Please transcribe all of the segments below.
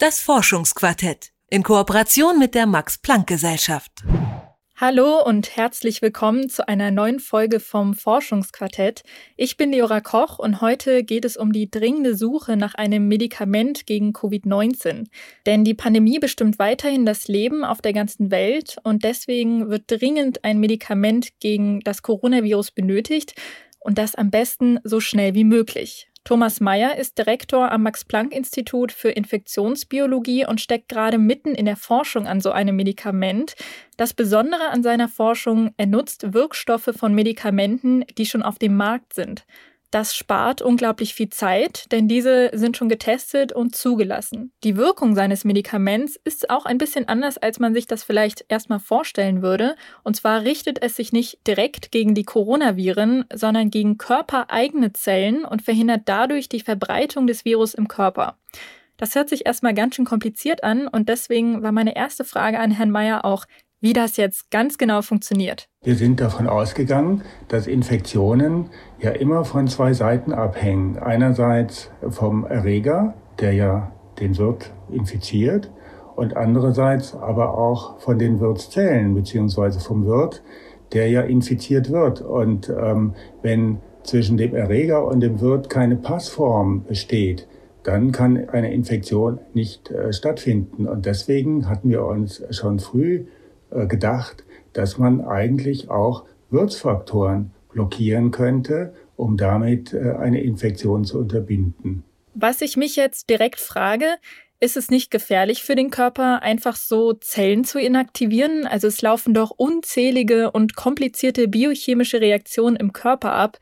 Das Forschungsquartett in Kooperation mit der Max Planck Gesellschaft. Hallo und herzlich willkommen zu einer neuen Folge vom Forschungsquartett. Ich bin Leora Koch und heute geht es um die dringende Suche nach einem Medikament gegen Covid-19. Denn die Pandemie bestimmt weiterhin das Leben auf der ganzen Welt und deswegen wird dringend ein Medikament gegen das Coronavirus benötigt und das am besten so schnell wie möglich. Thomas Mayer ist Direktor am Max-Planck-Institut für Infektionsbiologie und steckt gerade mitten in der Forschung an so einem Medikament. Das Besondere an seiner Forschung, er nutzt Wirkstoffe von Medikamenten, die schon auf dem Markt sind. Das spart unglaublich viel Zeit, denn diese sind schon getestet und zugelassen. Die Wirkung seines Medikaments ist auch ein bisschen anders, als man sich das vielleicht erstmal vorstellen würde. Und zwar richtet es sich nicht direkt gegen die Coronaviren, sondern gegen körpereigene Zellen und verhindert dadurch die Verbreitung des Virus im Körper. Das hört sich erstmal ganz schön kompliziert an und deswegen war meine erste Frage an Herrn Mayer auch, wie das jetzt ganz genau funktioniert. Wir sind davon ausgegangen, dass Infektionen ja immer von zwei Seiten abhängen. Einerseits vom Erreger, der ja den Wirt infiziert, und andererseits aber auch von den Wirtszellen beziehungsweise vom Wirt, der ja infiziert wird. Und ähm, wenn zwischen dem Erreger und dem Wirt keine Passform besteht, dann kann eine Infektion nicht äh, stattfinden. Und deswegen hatten wir uns schon früh gedacht, dass man eigentlich auch Wirtsfaktoren blockieren könnte, um damit äh, eine Infektion zu unterbinden. Was ich mich jetzt direkt frage, ist es nicht gefährlich für den Körper, einfach so Zellen zu inaktivieren? Also es laufen doch unzählige und komplizierte biochemische Reaktionen im Körper ab.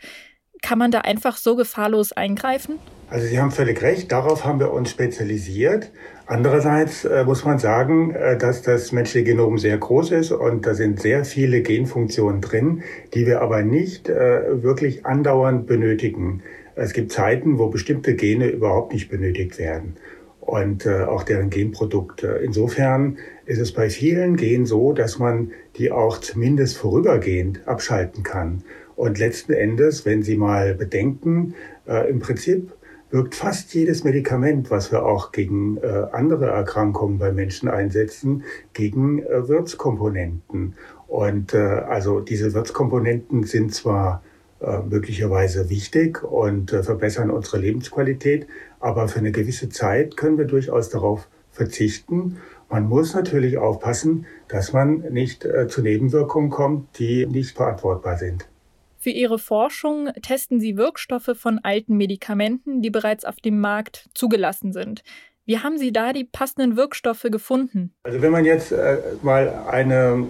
Kann man da einfach so gefahrlos eingreifen? Also Sie haben völlig recht, darauf haben wir uns spezialisiert. Andererseits äh, muss man sagen, äh, dass das menschliche Genom sehr groß ist und da sind sehr viele Genfunktionen drin, die wir aber nicht äh, wirklich andauernd benötigen. Es gibt Zeiten, wo bestimmte Gene überhaupt nicht benötigt werden und äh, auch deren Genprodukte. Insofern ist es bei vielen Genen so, dass man die auch zumindest vorübergehend abschalten kann. Und letzten Endes, wenn Sie mal bedenken, äh, im Prinzip wirkt fast jedes Medikament, was wir auch gegen äh, andere Erkrankungen bei Menschen einsetzen, gegen äh, Wirtskomponenten. Und äh, also diese Wirtskomponenten sind zwar äh, möglicherweise wichtig und äh, verbessern unsere Lebensqualität, aber für eine gewisse Zeit können wir durchaus darauf verzichten. Man muss natürlich aufpassen, dass man nicht äh, zu Nebenwirkungen kommt, die nicht verantwortbar sind. Für ihre Forschung testen sie Wirkstoffe von alten Medikamenten, die bereits auf dem Markt zugelassen sind. Wie haben Sie da die passenden Wirkstoffe gefunden? Also wenn man jetzt äh, mal eine,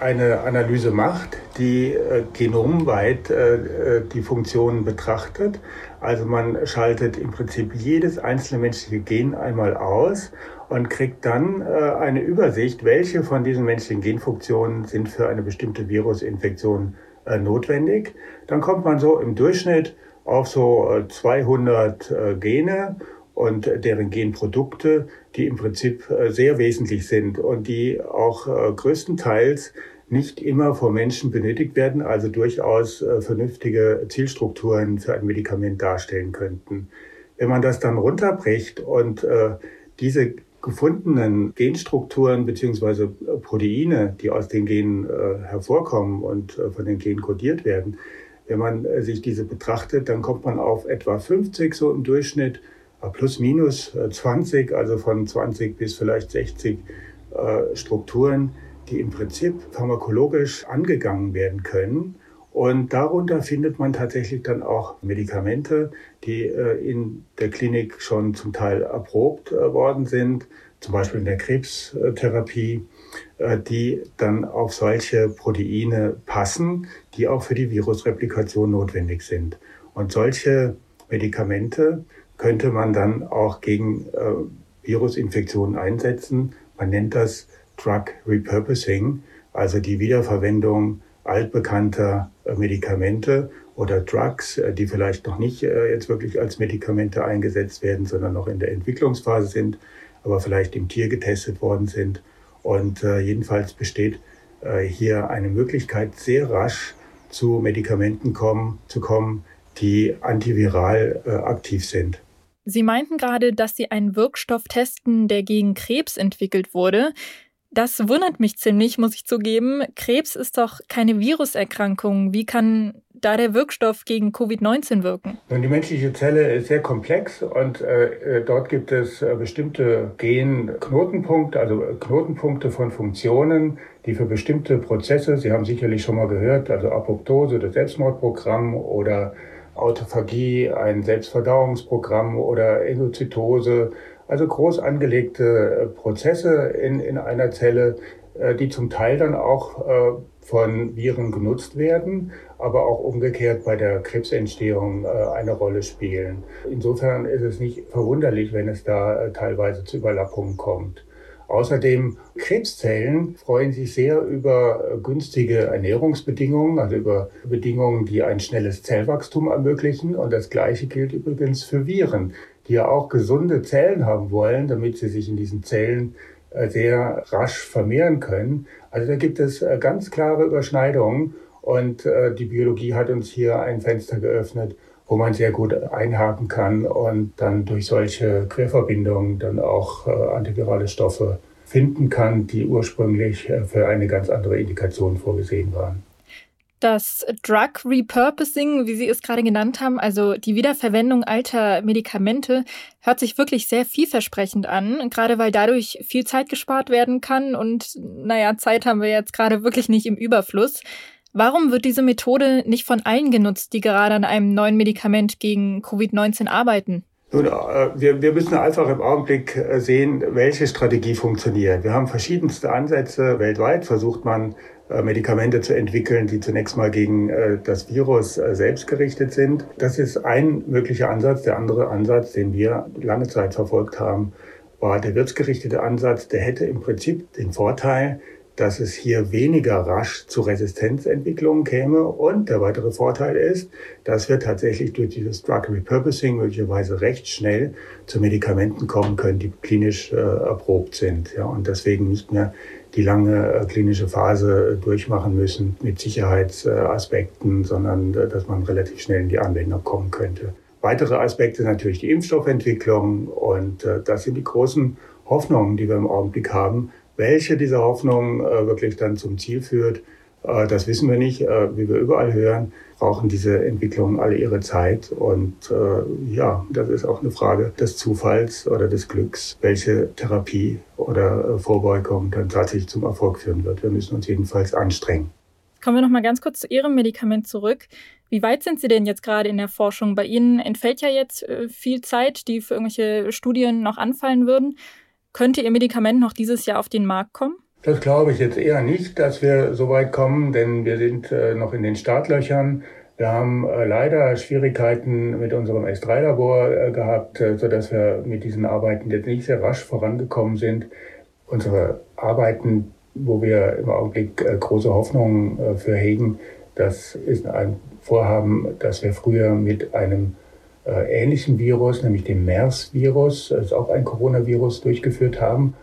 eine Analyse macht, die äh, genomweit äh, äh die Funktionen betrachtet, also man schaltet im Prinzip jedes einzelne menschliche Gen einmal aus und kriegt dann äh, eine Übersicht, welche von diesen menschlichen Genfunktionen sind für eine bestimmte Virusinfektion äh, notwendig. Dann kommt man so im Durchschnitt auf so 200 äh, äh, Gene und deren Genprodukte, die im Prinzip sehr wesentlich sind und die auch größtenteils nicht immer vor Menschen benötigt werden, also durchaus vernünftige Zielstrukturen für ein Medikament darstellen könnten. Wenn man das dann runterbricht und diese gefundenen Genstrukturen beziehungsweise äh, Proteine, die aus den Genen äh, hervorkommen und äh, von den Genen kodiert werden, wenn man äh, sich diese betrachtet, dann kommt man auf etwa 50 so im Durchschnitt, äh, plus minus 20, äh, also von 20 bis vielleicht 60 Strukturen, die im Prinzip pharmakologisch angegangen werden können und darunter findet man tatsächlich dann auch Medikamente, die äh, in der Klinik schon zum Teil erprobt äh, worden sind, zum Beispiel in der Krebstherapie, äh, die dann auf solche Proteine passen, die auch für die Virusreplikation notwendig sind. Und solche Medikamente könnte man dann auch gegen Virusinfektionen einsetzen. Man nennt das Drug Repurposing, also die Wiederverwendung altbekannter Medikamente oder Drugs, äh, die vielleicht noch nicht äh, jetzt wirklich als Medikamente eingesetzt werden, sondern noch in der Entwicklungsphase sind, aber vielleicht im Tier getestet worden sind. Und jedenfalls besteht hier eine Möglichkeit, sehr rasch zu Medikamenten kommen, zu kommen, die antiviral aktiv sind. Sie meinten gerade, dass Sie einen Wirkstoff testen, der gegen Krebs entwickelt wurde. Das wundert mich ziemlich, muss ich zugeben. Krebs ist doch keine Viruserkrankung. Wie kann da der Wirkstoff gegen Covid-19 wirken? Nun, die menschliche Zelle ist sehr komplex und äh, äh dort gibt es äh, bestimmte Gen-Knotenpunkte, also Knotenpunkte von Funktionen, die für bestimmte Prozesse, Sie haben sicherlich schon mal gehört, also Apoptose, das Selbstmordprogramm oder Autophagie, ein Selbstverdauungsprogramm oder Endozytose, also groß angelegte äh, Prozesse in, in einer Zelle, äh, die zum Teil dann auch äh, von Viren genutzt werden, aber auch umgekehrt bei der Krebsentstehung eine Rolle spielen. Insofern ist es nicht verwunderlich, wenn es da teilweise zu Überlappungen kommt. Außerdem Krebszellen freuen sich sehr über günstige Ernährungsbedingungen, also über Bedingungen, die ein schnelles Zellwachstum ermöglichen. Und das Gleiche gilt übrigens für Viren, die ja auch gesunde Zellen haben wollen, damit sie sich in diesen Zellen äh, sehr rasch vermehren können. Also da gibt es äh, ganz klare Überschneidungen und äh, die Biologie hat uns hier ein Fenster geöffnet, wo man sehr gut einhaken kann und dann durch solche Querverbindungen dann auch antivirale Stoffe finden kann, die ursprünglich für eine ganz andere Indikation vorgesehen waren. Das Drug Repurposing, wie Sie es gerade genannt haben, also die Wiederverwendung alter Medikamente, hört sich wirklich sehr vielversprechend an, gerade weil dadurch viel Zeit gespart werden kann und naja, Zeit haben wir jetzt gerade wirklich nicht im Überfluss. Warum wird diese Methode nicht von allen genutzt, die gerade an einem neuen Medikament gegen Covid-19 arbeiten? Nun, äh, wir, wir müssen einfach im Augenblick äh, sehen, welche Strategie funktioniert. Wir haben verschiedenste Ansätze. Weltweit versucht man, Medikamente zu entwickeln, die zunächst mal gegen das Virus selbst gerichtet sind. Das ist ein möglicher Ansatz. Der andere Ansatz, den wir lange Zeit verfolgt haben, war der wirtsgerichtete Ansatz. Der hätte im Prinzip den Vorteil, dass es hier weniger rasch zu Resistenzentwicklungen käme. Und der weitere Vorteil ist, dass wir tatsächlich durch dieses Drug Repurposing möglicherweise recht schnell zu Medikamenten kommen können, die klinisch äh, erprobt sind. Ja, und deswegen nicht mehr die lange äh, klinische Phase durchmachen müssen mit Sicherheitsaspekten, sondern äh, dass man relativ schnell in die Anwendung kommen könnte. Weitere Aspekte natürlich die Impfstoffentwicklung und äh, das sind die großen Hoffnungen, die wir im Augenblick haben, welche dieser Hoffnung äh, wirklich dann zum Ziel führt, das wissen wir nicht. Äh, wie wir überall hören, brauchen diese Entwicklungen alle ihre Zeit. Und äh, ja, das ist auch eine Frage des Zufalls oder des Glücks, welche Therapie oder äh, Vorbeugung dann tatsächlich zum Erfolg führen wird. Wir müssen uns jedenfalls anstrengen. Kommen wir noch mal ganz kurz zu Ihrem Medikament zurück. Wie weit sind Sie denn jetzt gerade in der Forschung? Bei Ihnen entfällt ja jetzt äh, viel Zeit, die für irgendwelche Studien noch anfallen würden. Könnte Ihr Medikament noch dieses Jahr auf den Markt kommen? Das glaube ich jetzt eher nicht, dass wir so weit kommen, denn wir sind äh, noch in den Startlöchern. Wir haben äh, leider Schwierigkeiten mit unserem S3-Labor äh, gehabt, äh, sodass wir mit diesen Arbeiten jetzt nicht sehr rasch vorangekommen sind. Unsere Arbeiten, wo wir im Augenblick äh, große Hoffnungen äh, für hegen, das ist ein Vorhaben, das wir früher mit einem äh, ähnlichen Virus, nämlich dem MERS-Virus, das ist auch ein Coronavirus, durchgeführt haben.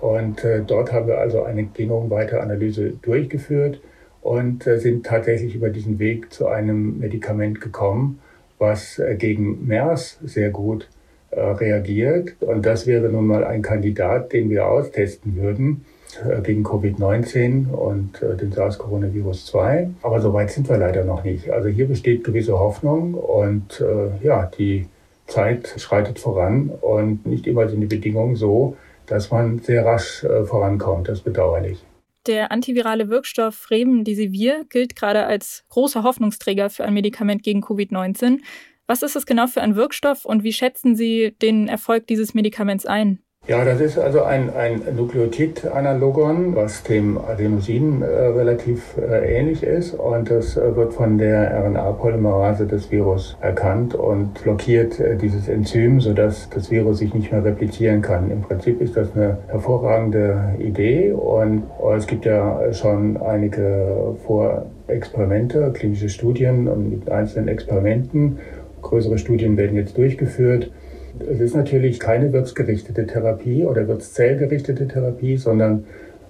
Und äh, dort haben wir also eine genomweite Analyse durchgeführt und äh, sind tatsächlich über diesen Weg zu einem Medikament gekommen, was äh, gegen MERS sehr gut äh, reagiert. Und das wäre nun mal ein Kandidat, den wir austesten würden. Äh, gegen Covid-19 und äh, den SARS-Coronavirus 2. Aber so weit sind wir leider noch nicht. Also hier besteht gewisse Hoffnung und äh, ja, die Zeit schreitet voran und nicht immer sind die Bedingungen so, dass man sehr rasch äh, vorankommt. Das ist bedauerlich. Der antivirale Wirkstoff Remdesivir gilt gerade als großer Hoffnungsträger für ein Medikament gegen Covid-19. Was ist es genau für ein Wirkstoff und wie schätzen Sie den Erfolg dieses Medikaments ein? Ja, das ist also ein, ein Nukleotid-Analogon, was dem Adenosin äh, relativ äh, ähnlich ist. Und das äh, wird von der RNA-Polymerase des Virus erkannt und blockiert äh, dieses Enzym, sodass das Virus sich nicht mehr replizieren kann. Im Prinzip ist das eine hervorragende Idee und äh, es gibt ja schon einige Vorexperimente, klinische Studien mit einzelnen Experimenten. Größere Studien werden jetzt durchgeführt. Es ist natürlich keine wirtsgerichtete Therapie oder wirtszellgerichtete Therapie, sondern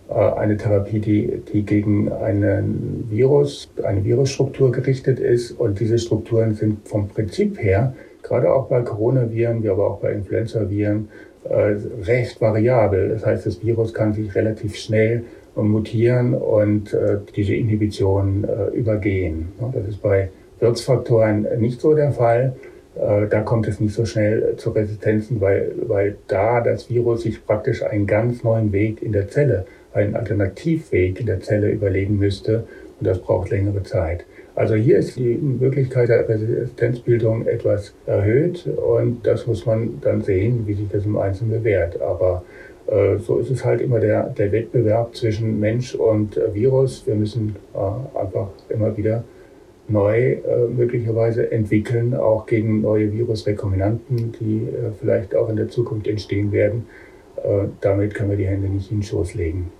äh, eine Therapie, die, die gegen einen Virus, eine Virusstruktur gerichtet ist. Und diese Strukturen sind vom Prinzip her gerade auch bei Coronaviren, wie aber auch bei Influenzaviren, äh, recht variabel. Das heißt, das Virus kann sich relativ schnell mutieren und äh, diese Inhibition übergehen. Das ist bei Wirtsfaktoren nicht so der Fall. Da kommt es nicht so schnell zu Resistenzen, weil, weil da das Virus sich praktisch einen ganz neuen Weg in der Zelle, einen Alternativweg in der Zelle überlegen müsste. Und das braucht längere Zeit. Also hier ist die Möglichkeit der Resistenzbildung etwas erhöht und das muss man dann sehen, wie sich das im Einzelnen bewährt. Aber äh, so ist es halt immer der, der Wettbewerb zwischen Mensch und äh, Virus. Wir müssen äh, einfach immer wieder neu äh, möglicherweise entwickeln, auch gegen neue Virusrekombinanten, die äh, vielleicht auch in der Zukunft entstehen werden. Äh, damit können wir die Hände nicht in den Schoß legen.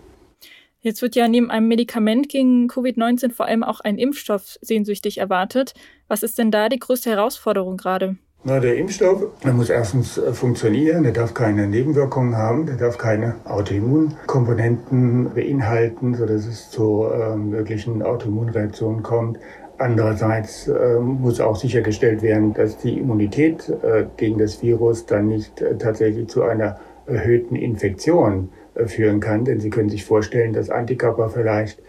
Jetzt wird ja neben einem Medikament gegen Covid-19 vor allem auch ein Impfstoff sehnsüchtig erwartet. Was ist denn da die größte Herausforderung gerade? Na, der Impfstoff, der muss erstens äh, funktionieren, der darf keine Nebenwirkungen haben, der darf keine Autoimmunkomponenten beinhalten, sodass es zu äh, möglichen Autoimmunreaktionen kommt. Andererseits äh, muss auch sichergestellt werden, dass die Immunität äh, gegen das Virus dann nicht äh, tatsächlich zu einer erhöhten Infektion führen kann. Denn Sie können sich vorstellen, dass Antikörper vielleicht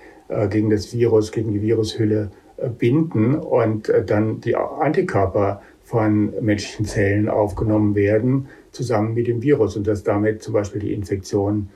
gegen das Virus, gegen die Virushülle binden und dann die Antikörper von menschlichen Zellen aufgenommen werden, zusammen mit dem Virus und dass damit zum Beispiel die Infektion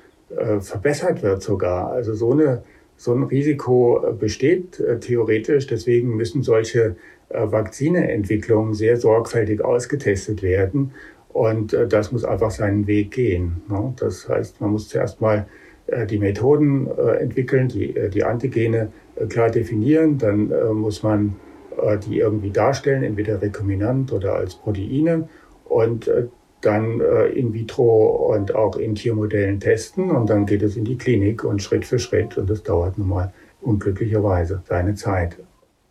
verbessert wird sogar. Also so, eine, so ein Risiko besteht theoretisch. Deswegen müssen solche Vakzineentwicklungen sehr sorgfältig ausgetestet werden. Und äh, das muss einfach seinen Weg gehen. Ne? Das heißt, man muss zuerst mal äh, die Methoden äh, entwickeln, die, äh, die Antigene äh, klar definieren. Dann äh, muss man äh, die irgendwie darstellen, entweder rekombinant oder als Proteine. Und äh, dann äh, in vitro und auch in Tiermodellen testen. Und dann geht es in die Klinik und Schritt für Schritt. Und das dauert nun mal unglücklicherweise seine Zeit.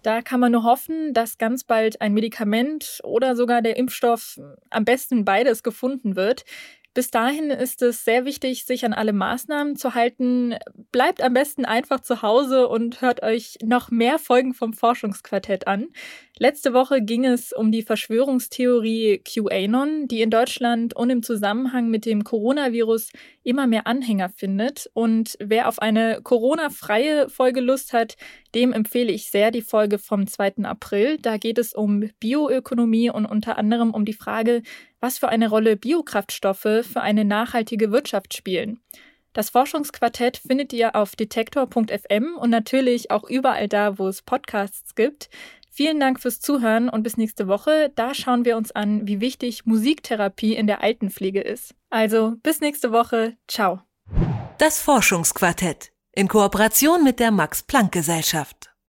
Da kann man nur hoffen, dass ganz bald ein Medikament oder sogar der Impfstoff, am besten beides, gefunden wird. Bis dahin ist es sehr wichtig, sich an alle Maßnahmen zu halten. Bleibt am besten einfach zu Hause und hört euch noch mehr Folgen vom Forschungsquartett an. Letzte Woche ging es um die Verschwörungstheorie QAnon, die in Deutschland und im Zusammenhang mit dem Coronavirus immer mehr Anhänger findet. Und wer auf eine Corona-freie Folge Lust hat, dem empfehle ich sehr die Folge vom 2. April. Da geht es um Bioökonomie und unter anderem um die Frage, was für eine Rolle Biokraftstoffe für eine nachhaltige Wirtschaft spielen. Das Forschungsquartett findet ihr auf detektor.fm und natürlich auch überall da, wo es Podcasts gibt. Vielen Dank fürs Zuhören und bis nächste Woche. Da schauen wir uns an, wie wichtig Musiktherapie in der Altenpflege ist. Also bis nächste Woche. Ciao. Das Forschungsquartett in Kooperation mit der Max Planck Gesellschaft.